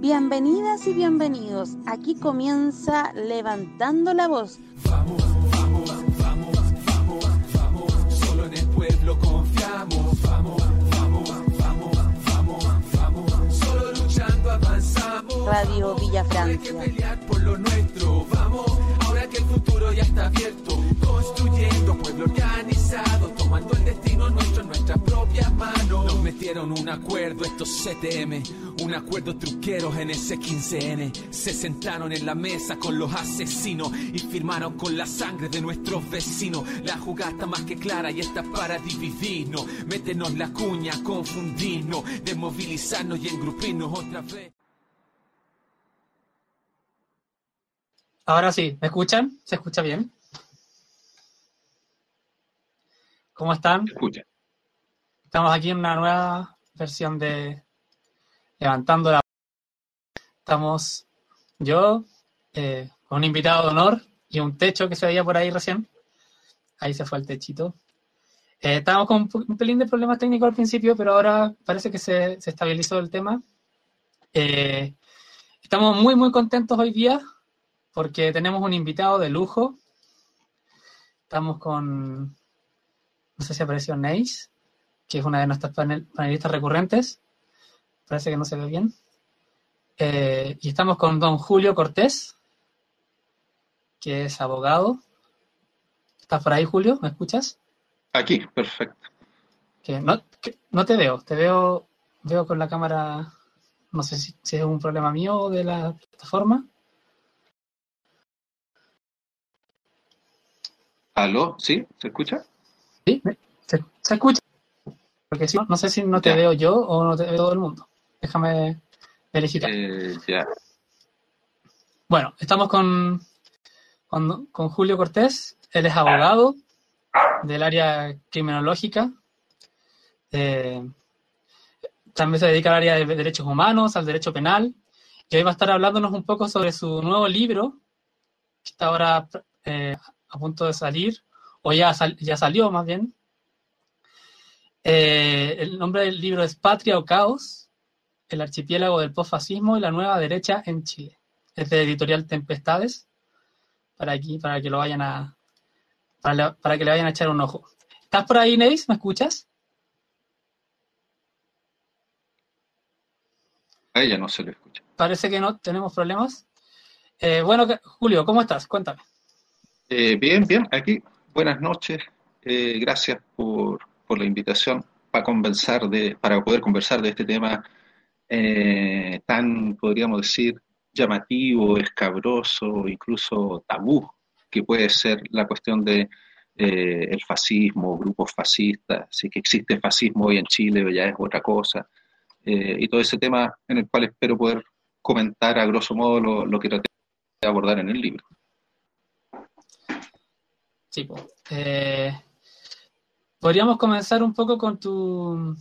Bienvenidas y bienvenidos. Aquí comienza Levantando la Voz. Vamos, vamos, vamos, vamos, vamos. Solo en el pueblo confiamos. Vamos, vamos, vamos, vamos, vamos. Solo luchando avanzamos. Radio Villa Hay que Francia. pelear por lo nuestro. Vamos, ahora que el futuro ya está abierto. Construyendo pueblo organizado. Tomando el destino nuestro en nuestras propias manos. Nos metieron un acuerdo estos CTM. Un acuerdo truqueros en ese 15N. Se sentaron en la mesa con los asesinos y firmaron con la sangre de nuestros vecinos. La jugada está más que clara y está para dividirnos. Métenos la cuña, confundirnos, desmovilizarnos y engrupirnos otra vez. Ahora sí, ¿me escuchan? ¿Se escucha bien? ¿Cómo están? Escucha. Estamos aquí en una nueva versión de Levantando la Estamos yo, eh, con un invitado de honor y un techo que se veía por ahí recién. Ahí se fue el techito. Eh, estábamos con un pelín de problemas técnicos al principio, pero ahora parece que se, se estabilizó el tema. Eh, estamos muy, muy contentos hoy día porque tenemos un invitado de lujo. Estamos con, no sé si apareció Neis, que es una de nuestras panel- panelistas recurrentes. Parece que no se ve bien. Eh, y estamos con don Julio Cortés, que es abogado. ¿Estás por ahí, Julio? ¿Me escuchas? Aquí, perfecto. Que no, que no te veo, te veo, veo con la cámara, no sé si, si es un problema mío o de la plataforma. ¿Aló? ¿Sí? ¿Se escucha? ¿Sí? ¿Me- ¿Se, escucha? Porque si no, no sé si no te Ya. veo yo o no te ve todo el mundo. Déjame verificar. Eh, ya. Bueno, estamos con, con, con Julio Cortés. Él es abogado del área criminológica. Eh, también se dedica al área de derechos humanos, al derecho penal. Y hoy va a estar hablándonos un poco sobre su nuevo libro, que está ahora eh, a punto de salir, o ya, sal- ya salió más bien. Eh, el nombre del libro es Patria o Caos, el archipiélago del posfascismo y la nueva derecha en Chile es de editorial Tempestades, para aquí, para que lo vayan a, para, la- para que le vayan a echar un ojo. ¿Estás por ahí, Neis? ¿Me escuchas? A ella no se le escucha. Parece que no, tenemos problemas. Eh, bueno, Julio, ¿cómo estás? Cuéntame. Eh, bien, bien, aquí. Buenas noches. Eh, gracias por, por la invitación para conversar de, para poder conversar de este tema eh, tan, podríamos decir, llamativo, escabroso, incluso tabú, que puede ser la cuestión de eh, el fascismo, grupos fascistas, si que existe fascismo hoy en Chile, ya es otra cosa, eh, y todo ese tema en el cual espero poder comentar a grosso modo lo, lo que traté de abordar en el libro. Sí. Eh, podríamos comenzar un poco con tu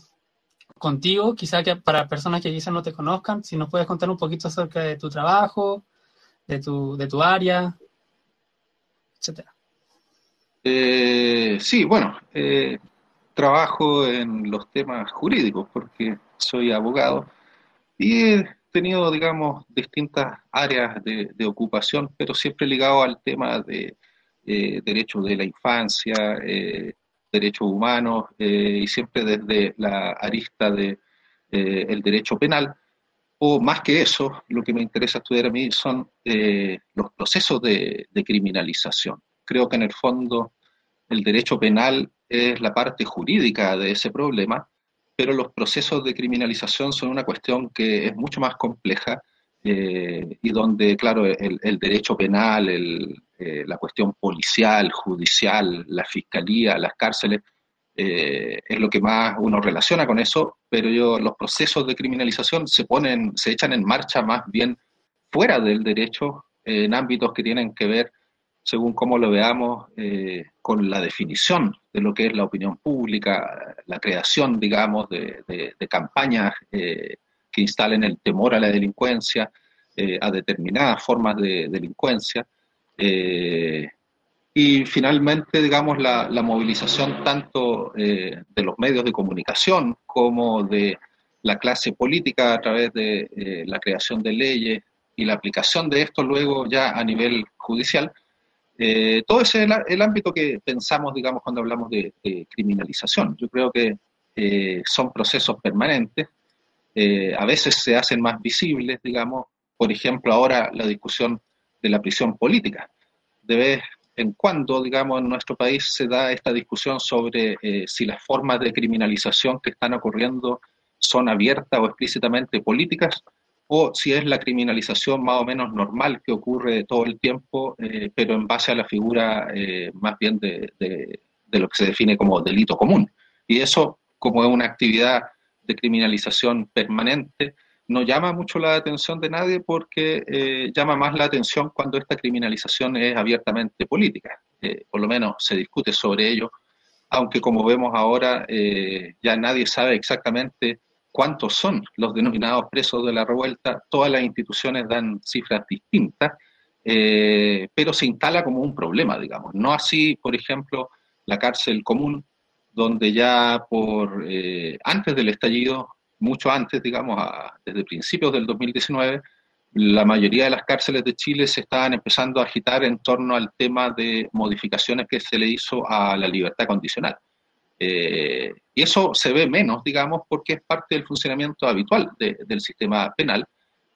contigo, quizá que para personas que quizás no te conozcan, si nos puedes contar un poquito acerca de tu trabajo, de tu, de tu área, etcétera. Eh, sí, bueno, eh, trabajo en los temas jurídicos porque soy abogado y he tenido, digamos, distintas áreas de, ocupación, pero siempre ligado al tema de eh, derechos de la infancia, eh, derechos humanos eh, y siempre desde la arista de eh, el derecho penal. O más que eso, lo que me interesa estudiar a mí son eh, los procesos de criminalización. Creo que en el fondo el derecho penal es la parte jurídica de ese problema, pero los procesos de criminalización son una cuestión que es mucho más compleja eh, y donde, claro, el, derecho penal, eh, la cuestión policial, judicial, la fiscalía, las cárceles, eh, es lo que más uno relaciona con eso, pero yo, los procesos de criminalización se ponen, se echan en marcha más bien fuera del derecho, en ámbitos que tienen que ver según cómo lo veamos, con la definición de lo que es la opinión pública, la creación, digamos, de, de, campañas que instalen el temor a la delincuencia, eh, a determinadas formas de delincuencia, eh, y finalmente, digamos, la, movilización tanto eh, de los medios de comunicación como de la clase política a través de la creación de leyes y la aplicación de esto luego ya a nivel judicial. Todo ese es el, ámbito que pensamos, digamos, cuando hablamos de, criminalización. Yo creo que son procesos permanentes, a veces se hacen más visibles, digamos, por ejemplo, ahora la discusión de la prisión política. De vez en cuando, digamos, en nuestro país se da esta discusión sobre si las formas de criminalización que están ocurriendo son abiertas o explícitamente políticas, o si es la criminalización más o menos normal que ocurre todo el tiempo, eh, pero en base a la figura eh, más bien de, lo que se define como delito común. Y eso, como es una actividad de criminalización permanente, no llama mucho la atención de nadie porque eh, llama más la atención cuando esta criminalización es abiertamente política. por lo menos se discute sobre ello, aunque como vemos ahora ya nadie sabe exactamente cuántos son los denominados presos de la revuelta, todas las instituciones dan cifras distintas, eh, pero se instala como un problema, digamos. No así, por ejemplo, la cárcel común, donde ya por eh, antes del estallido, mucho antes, digamos, desde principios del 2019, la mayoría de las cárceles de Chile se estaban empezando a agitar en torno al tema de modificaciones que se le hizo a la libertad condicional. Eh, y eso se ve menos, digamos, porque es parte del funcionamiento habitual del sistema penal,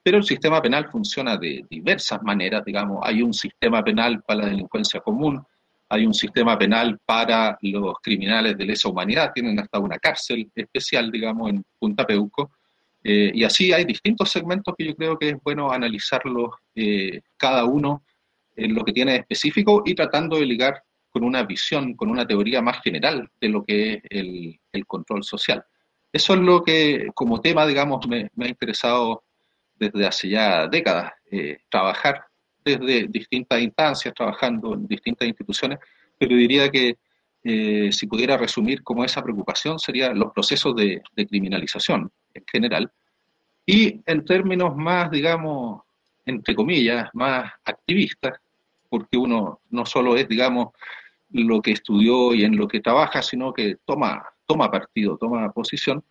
pero el sistema penal funciona de diversas maneras, digamos, hay un sistema penal para la delincuencia común, hay un sistema penal para los criminales de lesa humanidad, tienen hasta una cárcel especial, digamos, en Punta Peuco, eh, y así hay distintos segmentos que yo creo que es bueno analizarlos eh, cada uno en lo que tiene específico y tratando de ligar con una visión, con una teoría más general de lo que es el, control social. Eso es lo que como tema, digamos, me, ha interesado desde hace ya décadas, eh, trabajar desde distintas instancias, trabajando en distintas instituciones, pero diría que eh, si pudiera resumir como esa preocupación serían los procesos de, de, criminalización en general y en términos más, digamos, entre comillas, más activistas, porque uno no solo es, digamos, lo que estudió y en lo que trabaja, sino que toma, toma partido, toma posición.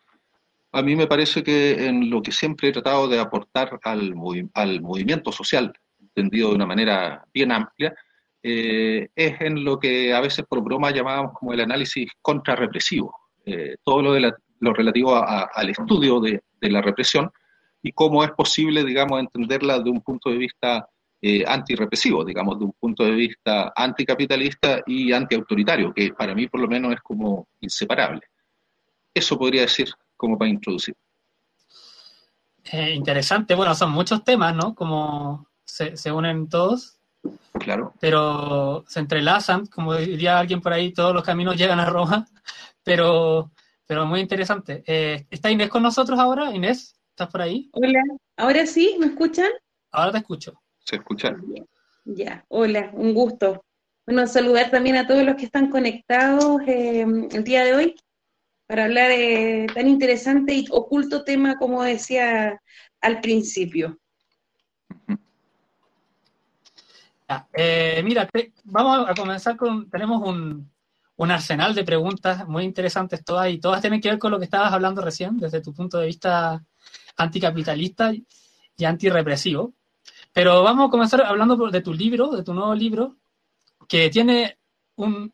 A mí me parece que en lo que siempre he tratado de aportar al, al movimiento social, entendido de una manera bien amplia, eh, es en lo que a veces por broma llamábamos como el análisis contrarrepresivo, eh, todo lo, de lo relativo al estudio de, de, la represión y cómo es posible, digamos, entenderla de un punto de vista eh, antirrepresivo, digamos, de un punto de vista anticapitalista y antiautoritario, que para mí por lo menos es como inseparable. Eso podría decir como para introducir. Eh, interesante, bueno, son muchos temas, ¿no? Como se, se, unen todos. Claro. Pero se entrelazan, como diría alguien por ahí, todos los caminos llegan a Roma, pero, pero muy interesante. Eh, ¿Está Inés con nosotros ahora? Inés, ¿estás por ahí? Hola, ¿ahora sí? ¿Me escuchan? Ahora te escucho se escucha. Ya, hola, un gusto. Bueno, saludar también a todos los que están conectados eh, el día de hoy para hablar de tan interesante y oculto tema como decía al principio. Eh, mira, vamos a comenzar con, tenemos un, un, arsenal de preguntas muy interesantes todas y todas tienen que ver con lo que estabas hablando recién, desde tu punto de vista anticapitalista y antirrepresivo. Pero vamos a comenzar hablando de tu libro, de tu nuevo libro, que tiene un,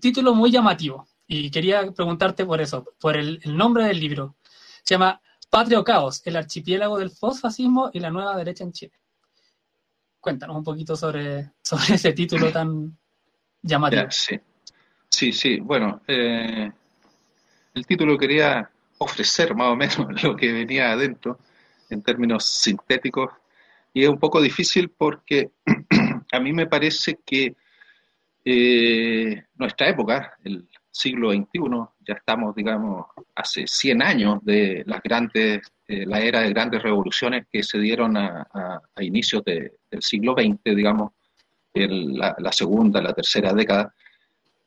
título muy llamativo. Y quería preguntarte por eso, por el, nombre del libro. Se llama Patrio Caos, el archipiélago del fascismo y la nueva derecha en Chile. Cuéntanos un poquito sobre, sobre ese título tan llamativo. sí. sí, sí, bueno, eh, el título quería ofrecer más o menos lo que venía adentro en términos sintéticos y es un poco difícil porque a mí me parece que eh, nuestra época, el siglo XXI, ya estamos, digamos, hace 100 años de las grandes, eh, la era de grandes revoluciones que se dieron a, inicios del siglo XX, digamos, la, la, segunda, la tercera década.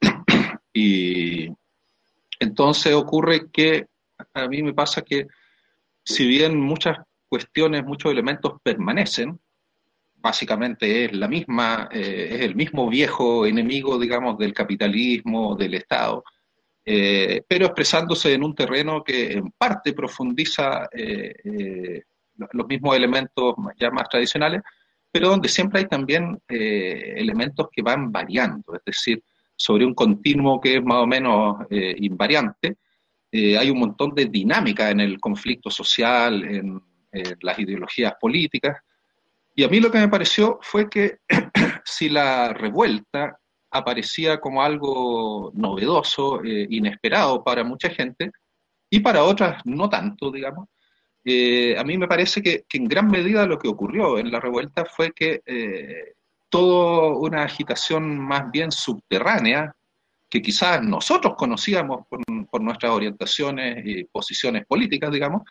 y entonces ocurre que a mí me pasa que si bien muchas cuestiones, muchos elementos permanecen. Básicamente es la misma, eh, es el mismo viejo enemigo, digamos, del capitalismo, del Estado, eh, pero expresándose en un terreno que en parte profundiza eh, los mismos elementos ya más tradicionales, pero donde siempre hay también elementos que van variando, es decir, sobre un continuo que es más o menos invariante, hay un montón de dinámica en el conflicto social, en las ideologías políticas, y a mí lo que me pareció fue que si la revuelta aparecía como algo novedoso, eh, inesperado para mucha gente, y para otras no tanto, digamos, eh, a mí me parece que, en gran medida lo que ocurrió en la revuelta fue que eh, toda una agitación más bien subterránea, que quizás nosotros conocíamos por, nuestras orientaciones y posiciones políticas, digamos,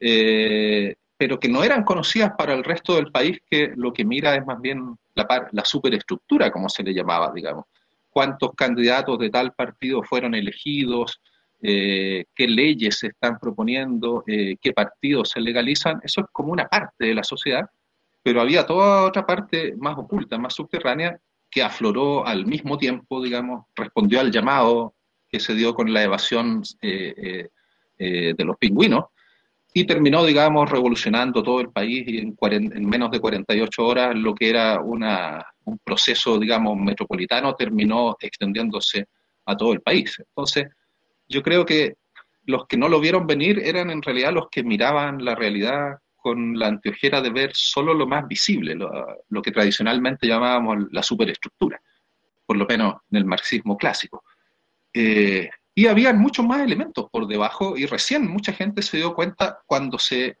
eh, pero que no eran conocidas para el resto del país, que lo que mira es más bien la, la superestructura, como se le llamaba, digamos. Cuántos candidatos de tal partido fueron elegidos, eh, qué leyes se están proponiendo, eh, qué partidos se legalizan, eso es como una parte de la sociedad, pero había toda otra parte más oculta, más subterránea, que afloró al mismo tiempo, digamos, respondió al llamado que se dio con la evasión eh, de los pingüinos, y terminó, digamos, revolucionando todo el país y en, en menos de 48 horas lo que era una, un proceso, digamos, metropolitano terminó extendiéndose a todo el país. Entonces, yo creo que los que no lo vieron venir eran en realidad los que miraban la realidad con la anteojera de ver solo lo más visible, lo, que tradicionalmente llamábamos la superestructura, por lo menos en el marxismo clásico. Eh, y había muchos más elementos por debajo y recién mucha gente se dio cuenta cuando se eh,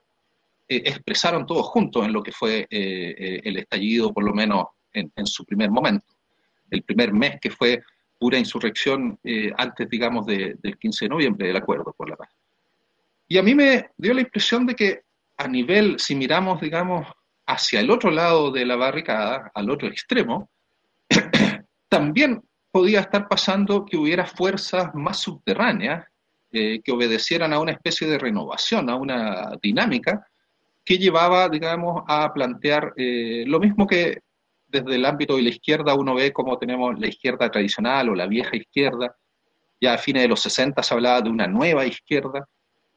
expresaron todos juntos en lo que fue eh, el estallido, por lo menos en, su primer momento. El primer mes que fue pura insurrección antes, digamos, del 15 de noviembre del acuerdo por la paz. Y a mí me dio la impresión de que a nivel, si miramos, digamos, hacia el otro lado de la barricada, al otro extremo, también podía estar pasando que hubiera fuerzas más subterráneas eh, que obedecieran a una especie de renovación, a una dinámica que llevaba, digamos, a plantear eh, lo mismo que desde el ámbito de la izquierda uno ve como tenemos la izquierda tradicional o la vieja izquierda. Ya a fines de los 60 se hablaba de una nueva izquierda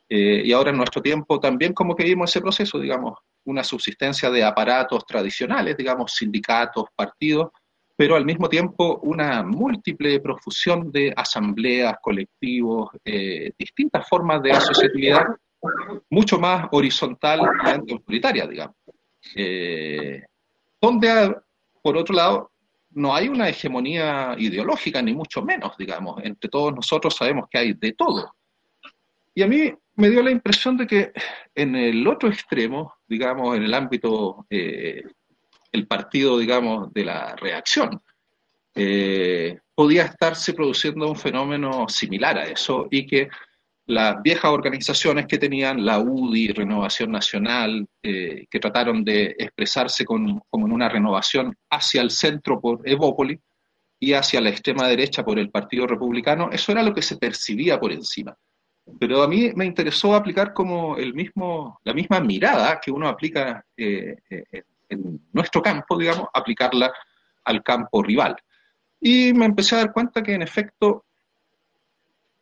eh, y ahora en nuestro tiempo también como que vimos ese proceso, digamos, una subsistencia de aparatos tradicionales, digamos, sindicatos, partidos, pero al mismo tiempo una múltiple profusión de asambleas, colectivos, eh, distintas formas de asociatividad, mucho más horizontal y autoritaria, digamos. Eh, donde, por otro lado, no hay una hegemonía ideológica, ni mucho menos, digamos. Entre todos nosotros sabemos que hay de todo. Y a mí me dio la impresión de que en el otro extremo, digamos, en el ámbito eh, el partido, digamos, de la reacción. Eh, podía estarse produciendo un fenómeno similar a eso y que las viejas organizaciones que tenían la UDI, Renovación Nacional, eh, que trataron de expresarse como en una renovación hacia el centro por Evópoli y hacia la extrema derecha por el Partido Republicano, eso era lo que se percibía por encima. Pero a mí me interesó aplicar como el mismo, la misma mirada que uno aplica eh, en nuestro campo, digamos, aplicarla al campo rival. Y me empecé a dar cuenta que en efecto,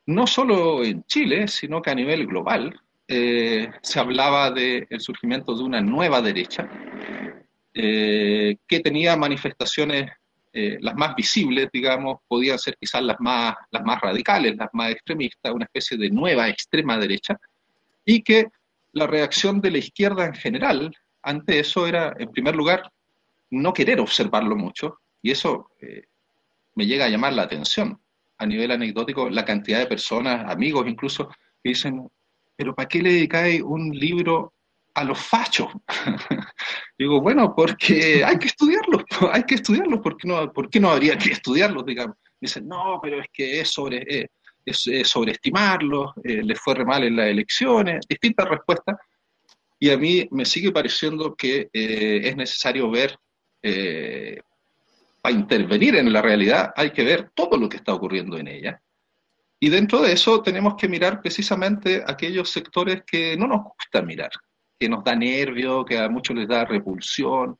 no solo en Chile, sino que a nivel global, eh, se hablaba del surgimiento de una nueva derecha eh, que tenía manifestaciones, eh, las más visibles, digamos, podían ser quizás las más, las más radicales, las más extremistas, una especie de nueva extrema derecha, y que la reacción de la izquierda en general ante eso era, en primer lugar, no querer observarlo mucho, y eso me llega a llamar la atención. A nivel anecdótico, la cantidad de personas, amigos incluso, que dicen, pero ¿para qué le dedicáis un libro a los fachos? Digo, bueno, porque hay que estudiarlos, hay que estudiarlos, ¿por qué no, por qué no habría que estudiarlos, digamos? Dicen, no, pero es que es sobre... Eh, es, sobreestimarlos, eh, les fue re mal en las elecciones, distintas respuestas, y a mí me sigue pareciendo que eh, es necesario ver, eh, para intervenir en la realidad, hay que ver todo lo que está ocurriendo en ella. Y dentro de eso tenemos que mirar precisamente aquellos sectores que no nos gusta mirar, que nos da nervio, que a muchos les da repulsión.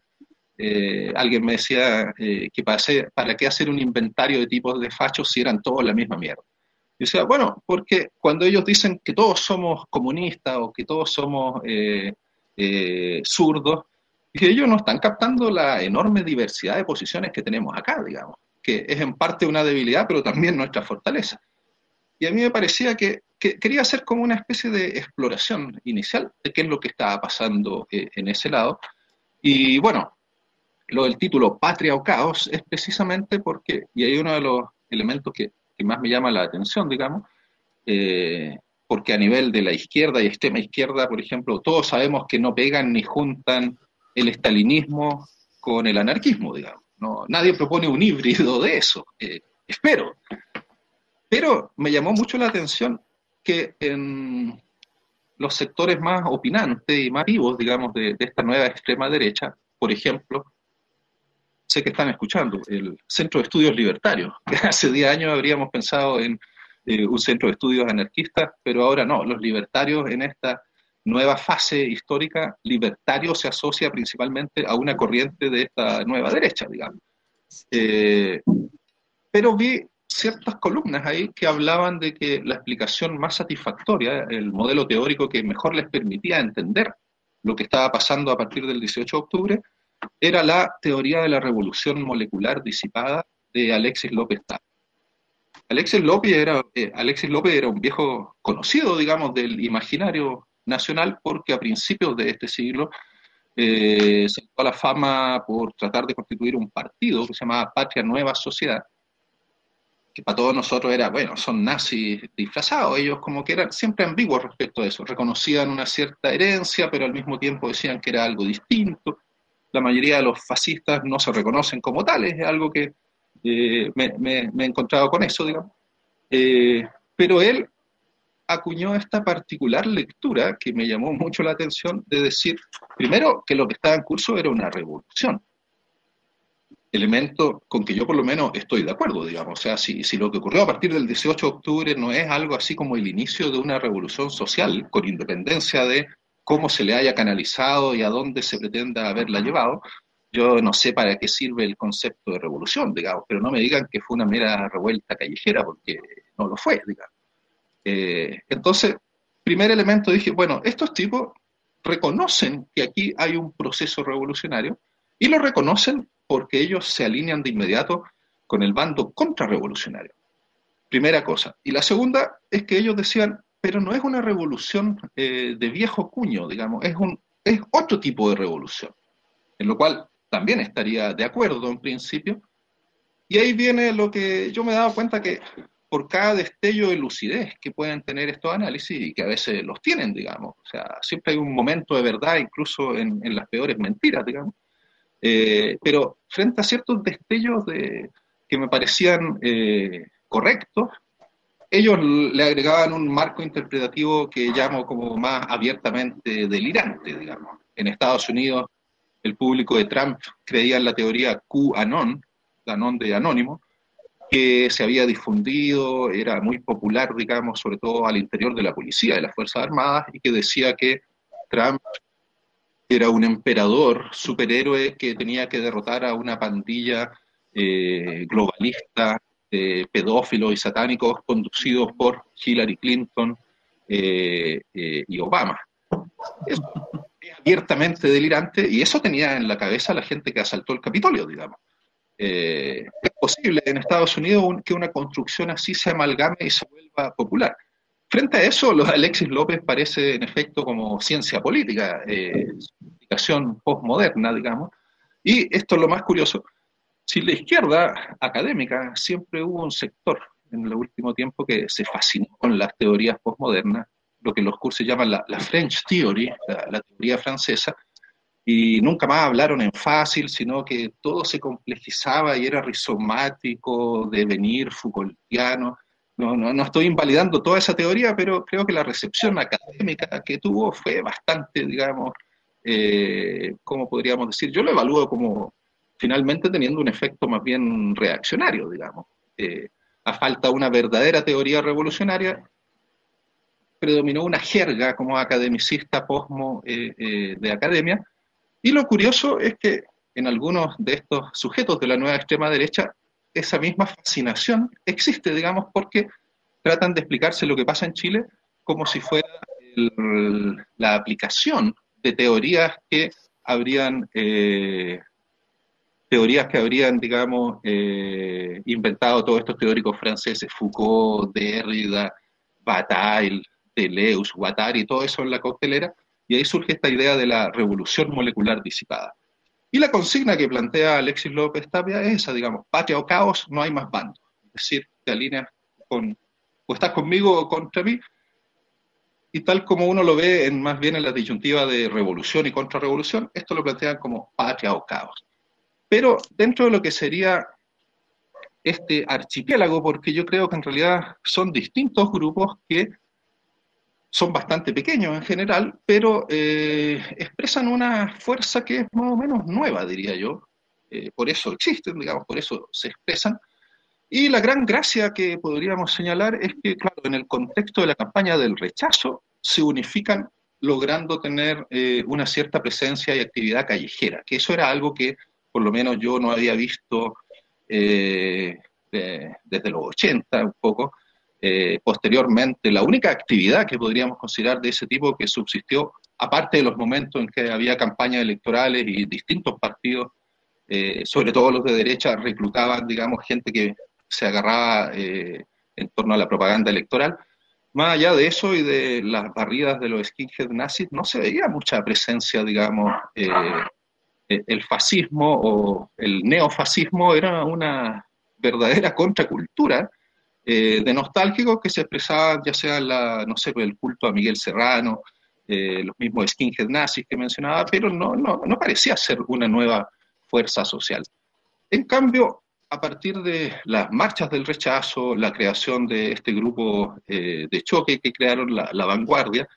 Eh, alguien me decía que para, para qué hacer un inventario de tipos de fachos si eran todos la misma mierda. Y decía, bueno, porque cuando ellos dicen que todos somos comunistas o que todos somos eh, eh, zurdos, ellos no están captando la enorme diversidad de posiciones que tenemos acá, digamos, que es en parte una debilidad, pero también nuestra fortaleza. Y a mí me parecía que, quería hacer como una especie de exploración inicial de qué es lo que estaba pasando eh, en ese lado. Y bueno, lo del título Patria o Caos es precisamente porque, y hay uno de los elementos que, más me llama la atención, digamos, eh, porque a nivel de la izquierda y extrema izquierda, por ejemplo, todos sabemos que no pegan ni juntan el estalinismo con el anarquismo, digamos. No, nadie propone un híbrido de eso, eh, espero. Pero me llamó mucho la atención que en los sectores más opinantes y más vivos, digamos, de, esta nueva extrema derecha, por ejemplo, sé que están escuchando, el Centro de Estudios Libertarios, que hace 10 años habríamos pensado en eh, un centro de estudios anarquistas, pero ahora no, los libertarios en esta nueva fase histórica, libertario se asocia principalmente a una corriente de esta nueva derecha, digamos. Eh, pero vi ciertas columnas ahí que hablaban de que la explicación más satisfactoria, el modelo teórico que mejor les permitía entender lo que estaba pasando a partir del 18 de octubre, era la teoría de la revolución molecular disipada de Alexis López Tal. Alexis López era, eh, Alexis López era un viejo conocido, digamos, del imaginario nacional porque a principios de este siglo eh, se a la fama por tratar de constituir un partido que se llamaba Patria Nueva Sociedad, que para todos nosotros era, bueno, son nazis disfrazados, ellos como que eran siempre ambiguos respecto a eso, reconocían una cierta herencia, pero al mismo tiempo decían que era algo distinto. La mayoría de los fascistas no se reconocen como tales, es algo que eh, me, he encontrado con eso, digamos. Eh, pero él acuñó esta particular lectura que me llamó mucho la atención de decir, primero, que lo que estaba en curso era una revolución elemento con que yo por lo menos estoy de acuerdo, digamos. O sea, si, si lo que ocurrió a partir del 18 de octubre no es algo así como el inicio de una revolución social, con independencia de cómo se le haya canalizado y a dónde se pretenda haberla llevado, yo no sé para qué sirve el concepto de revolución, digamos, pero no me digan que fue una mera revuelta callejera, porque no lo fue, digamos. Eh, entonces, primer elemento dije, bueno, estos tipos reconocen que aquí hay un proceso revolucionario y lo reconocen porque ellos se alinean de inmediato con el bando contrarrevolucionario. Primera cosa. Y la segunda es que ellos decían, pero no es una revolución eh, de viejo cuño, digamos, es, un, es otro tipo de revolución, en lo cual también estaría de acuerdo en principio. Y ahí viene lo que yo me dado cuenta que por cada destello de lucidez que pueden tener estos análisis y que a veces los tienen, digamos, o sea, siempre hay un momento de verdad incluso en, en las peores mentiras, digamos, eh, pero frente a ciertos destellos de, que me parecían eh, correctos, ellos le agregaban un marco interpretativo que llamo como más abiertamente delirante, digamos. En Estados Unidos, el público de Trump creía en la teoría QAnon, Anon de anónimo, que se había difundido, era muy popular, digamos, sobre todo al interior de la policía, de las Fuerzas Armadas, y que decía que Trump era un emperador superhéroe que tenía que derrotar a una pandilla eh, globalista, de pedófilos y satánicos conducidos por Hillary Clinton eh, eh, y Obama. Es, abiertamente delirante y eso tenía en la cabeza la gente que asaltó el Capitolio, digamos. Es posible en Estados Unidos que una construcción así se amalgame y se vuelva popular. Frente a eso, lo de Alexis López parece en efecto como ciencia política, eh, postmoderna, digamos. Y esto es lo más curioso. Si la izquierda académica siempre hubo un sector en el último tiempo que se fascinó con las teorías postmodernas, lo que los cursos llaman la, French Theory, la, teoría francesa, y nunca más hablaron en fácil, sino que todo se complejizaba y era rizomático, devenir Foucaultiano no, no, no, estoy invalidando toda esa teoría, pero creo que la recepción académica que tuvo fue bastante, digamos, eh, ¿cómo podríamos decir? Yo lo evalúo como finalmente teniendo un efecto más bien reaccionario, digamos. Eh, a falta de una verdadera teoría revolucionaria, predominó una jerga como academicista posmo eh, eh, de academia, y lo curioso es que en algunos de estos sujetos de la nueva extrema derecha esa misma fascinación existe, digamos, porque tratan de explicarse lo que pasa en Chile como si fuera la aplicación de teorías que habrían eh, teorías que habrían, digamos, eh, inventado todos estos teóricos franceses, Foucault, Derrida, Bataille, Deleuze, Guattari, todo eso en la coctelera, y ahí surge esta idea de la revolución molecular disipada. Y la consigna que plantea Alexis López Tapia es esa, digamos, patria o caos, no hay más bandos. Es decir, te alineas con, o estás conmigo o contra mí, y tal como uno lo ve en más bien en la disyuntiva de revolución y contrarrevolución, esto lo plantean como patria o caos. Pero dentro de lo que sería este archipiélago, porque yo creo que en realidad son distintos grupos que son bastante pequeños en general, pero eh, expresan una fuerza que es más o menos nueva, diría yo. Eh, por eso existen, digamos, por eso se expresan. Y la gran gracia que podríamos señalar es que, claro, en el contexto de la campaña del rechazo, se unifican logrando tener eh, una cierta presencia y actividad callejera, que eso era algo que por lo menos yo no había visto desde los 80 un poco, eh, posteriormente, la única actividad que podríamos considerar de ese tipo que subsistió, aparte de los momentos en que había campañas electorales y distintos partidos, eh, sobre todo los de derecha, reclutaban, digamos, gente que se agarraba eh, en torno a la propaganda electoral. Más allá de eso y de las barridas de los skinhead nazis, no se veía mucha presencia, digamos, el fascismo o el neofascismo era una verdadera contracultura eh, de nostálgicos que se expresaban ya sea la, no sé, el culto a Miguel Serrano, eh, los mismos skinhead nazis que mencionaba, pero no, no, no parecía ser una nueva fuerza social. En cambio, a partir de las marchas del rechazo, la creación de este grupo eh, de choque que crearon la, vanguardia,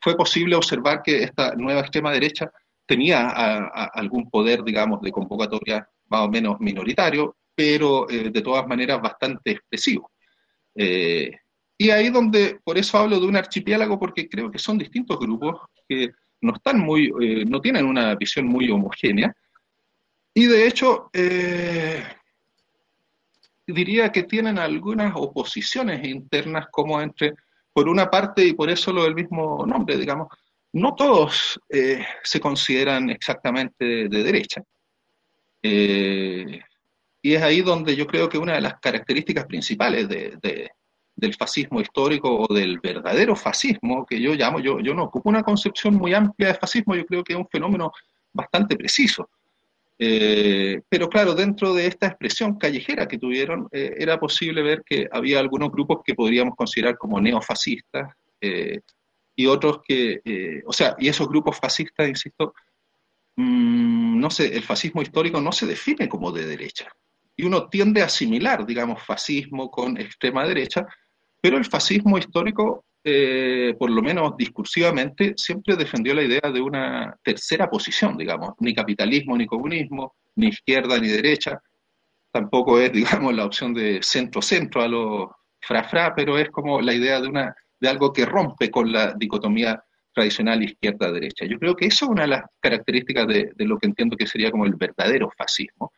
fue posible observar que esta nueva extrema derecha tenía algún poder, digamos, de convocatoria más o menos minoritario, pero eh, de todas maneras bastante expresivo. Eh, y ahí donde, por eso hablo de un archipiélago, porque creo que son distintos grupos que no están muy, eh, no tienen una visión muy homogénea, y de hecho, diría que tienen algunas oposiciones internas como entre, por una parte, y por eso lo del mismo nombre, digamos, no todos se consideran exactamente de, de derecha. Y es ahí donde yo creo que una de las características principales del fascismo histórico o del verdadero fascismo, que yo llamo, yo, yo no ocupo una concepción muy amplia de fascismo, yo creo que es un fenómeno bastante preciso. Eh, pero claro, dentro de esta expresión callejera que tuvieron, eh, era posible ver que había algunos grupos que podríamos considerar como neofascistas eh, y otros que, o sea, y esos grupos fascistas, insisto, mm, no sé, el fascismo histórico no se define como de derecha y uno tiende a asimilar, digamos, fascismo con extrema derecha, pero el fascismo histórico, eh, por lo menos discursivamente, siempre defendió la idea de una tercera posición, digamos, ni capitalismo ni comunismo, ni izquierda ni derecha, tampoco es, digamos, la opción de centro-centro a lo fra-fra, pero es como la idea de, una, de algo que rompe con la dicotomía tradicional izquierda-derecha. Yo creo que eso es una de las características de, lo que entiendo que sería como el verdadero fascismo,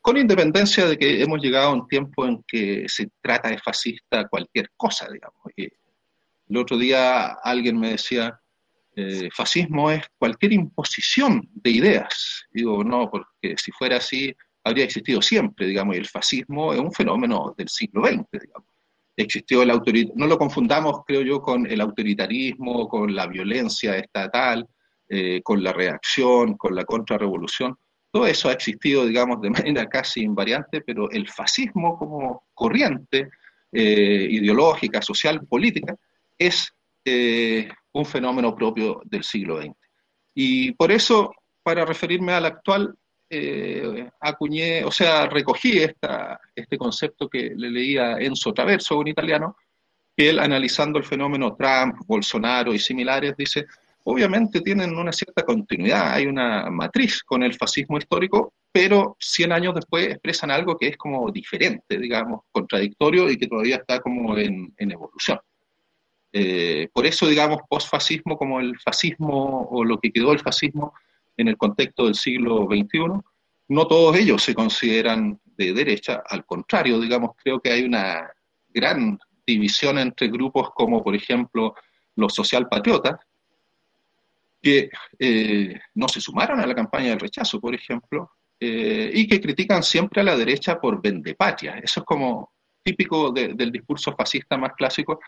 con independencia de que hemos llegado a un tiempo en que se trata de fascista cualquier cosa, digamos. el otro día alguien me decía, eh, fascismo es cualquier imposición de ideas. Digo, no, porque si fuera así, habría existido siempre, digamos, y el fascismo es un fenómeno del siglo XX, digamos. Existió el autoritarismo, no lo confundamos, creo yo, con el autoritarismo, con la violencia estatal, eh, con la reacción, con la contrarrevolución todo eso ha existido, digamos, de manera casi invariante, pero el fascismo como corriente eh, ideológica, social, política, es eh, un fenómeno propio del siglo XX. Y por eso, para referirme al actual, eh, acuñé, o sea, recogí esta, este concepto que le leía Enzo Traverso, un italiano, que él analizando el fenómeno Trump, Bolsonaro y similares, dice, obviamente tienen una cierta continuidad, hay una matriz con el fascismo histórico, pero 100 años después expresan algo que es como diferente, digamos, contradictorio y que todavía está como en, evolución. Eh, por eso, digamos, posfascismo como el fascismo o lo que quedó el fascismo en el contexto del siglo XXI, no todos ellos se consideran de derecha, al contrario, digamos, creo que hay una gran división entre grupos como, por ejemplo, los socialpatriotas, que eh, no se sumaron a la campaña del rechazo, por ejemplo, eh, y que critican siempre a la derecha por vendepatria. Eso es como típico del discurso fascista más clásico,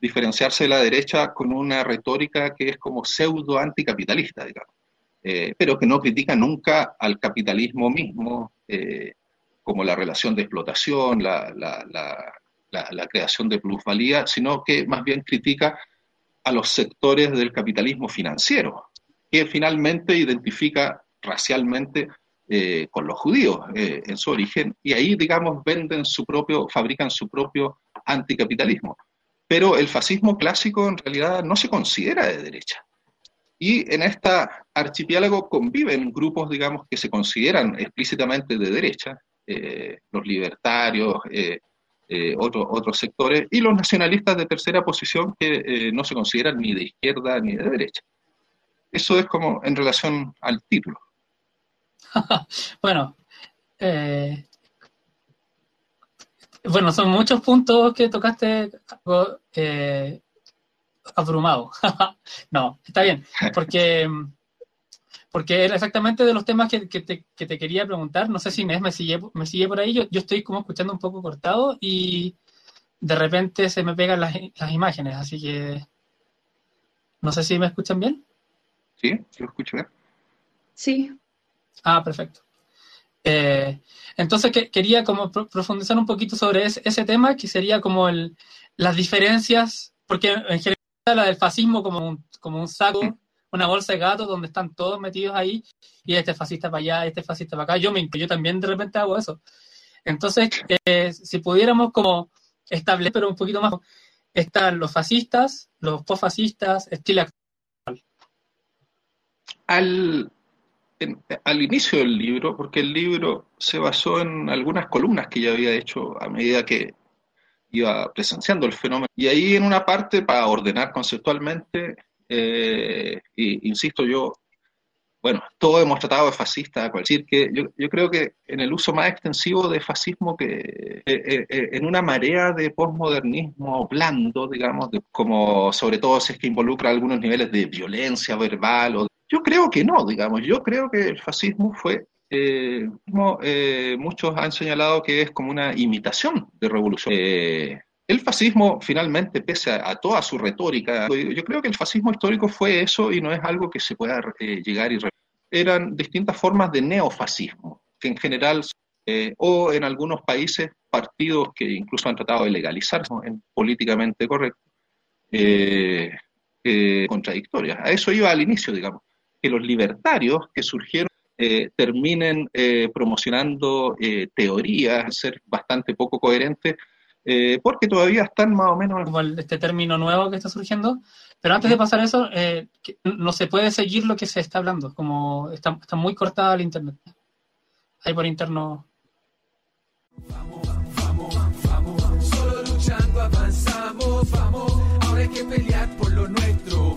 diferenciarse de la derecha con una retórica que es como pseudo anticapitalista, digamos, eh, pero que no critica nunca al capitalismo mismo, como la relación de explotación, la, la creación de plusvalía, sino que más bien critica a los sectores del capitalismo financiero, que finalmente identifica racialmente eh, con los judíos eh, en su origen, y ahí, digamos, venden su propio, fabrican su propio anticapitalismo. Pero el fascismo clásico en realidad no se considera de derecha. Y en esta archipiélago conviven grupos, digamos, que se consideran explícitamente de derecha, eh, los libertarios, eh, otros sectores, y los nacionalistas de tercera posición que eh, no se consideran ni de izquierda ni de derecha. Eso es como en relación al título. bueno, eh, bueno, son muchos puntos que tocaste abrumado. no, está bien, porque porque era exactamente de los temas que, te, quería preguntar. No sé si me, me, sigue, me sigue por ahí. Yo, yo estoy como escuchando un poco cortado y de repente se me pegan las, imágenes, así que no sé si me escuchan bien. Sí, lo escucho bien. Sí. Ah, perfecto. Eh, entonces que, quería como profundizar un poquito sobre ese, tema, que sería como el, las diferencias, porque en general la del fascismo como un, como un saco una bolsa de gatos donde están todos metidos ahí y este fascista para allá, este fascista para acá. Yo, me, yo también de repente hago eso. Entonces, eh, si pudiéramos como establecer, pero un poquito más, están los fascistas, los posfascistas, estilo actual. Al, al inicio del libro, porque el libro se basó en algunas columnas que ya había hecho a medida que iba presenciando el fenómeno. Y ahí en una parte, para ordenar conceptualmente, eh, y, insisto, yo, bueno, todos hemos tratado de fascista, decir que yo, creo que en el uso más extensivo de fascismo que eh, eh, en una marea de posmodernismo blando, digamos, como sobre todo si es que involucra algunos niveles de violencia verbal, o, yo creo que no, digamos, yo creo que el fascismo fue muchos han señalado que es como una imitación de revolución. El fascismo, finalmente, pese a, toda su retórica, yo creo que el fascismo histórico fue eso y no es algo que se pueda eh, llegar y... Eran distintas formas de neofascismo, que en general, eh, o en algunos países, partidos que incluso han tratado de legalizarse en políticamente correcto, eh, contradictorias. A eso iba al inicio, digamos, que los libertarios que surgieron terminen promocionando teorías, ser bastante poco coherentes, eh, porque todavía están más o menos... Como este término nuevo que está surgiendo, pero antes de pasar eso, eh, no se puede seguir lo que se está hablando, como está, está muy cortada el internet. Ahí por interno... Vamos, vamos, vamos, solo luchando avanzamos, vamos, ahora hay que pelear por lo nuestro,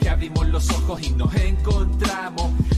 que abrimos los ojos y nos encontramos.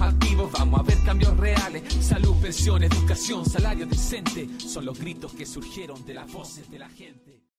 activos, vamos a ver cambios reales. Salud, pensión, educación, salario decente. Son los gritos que surgieron de las voces de la gente.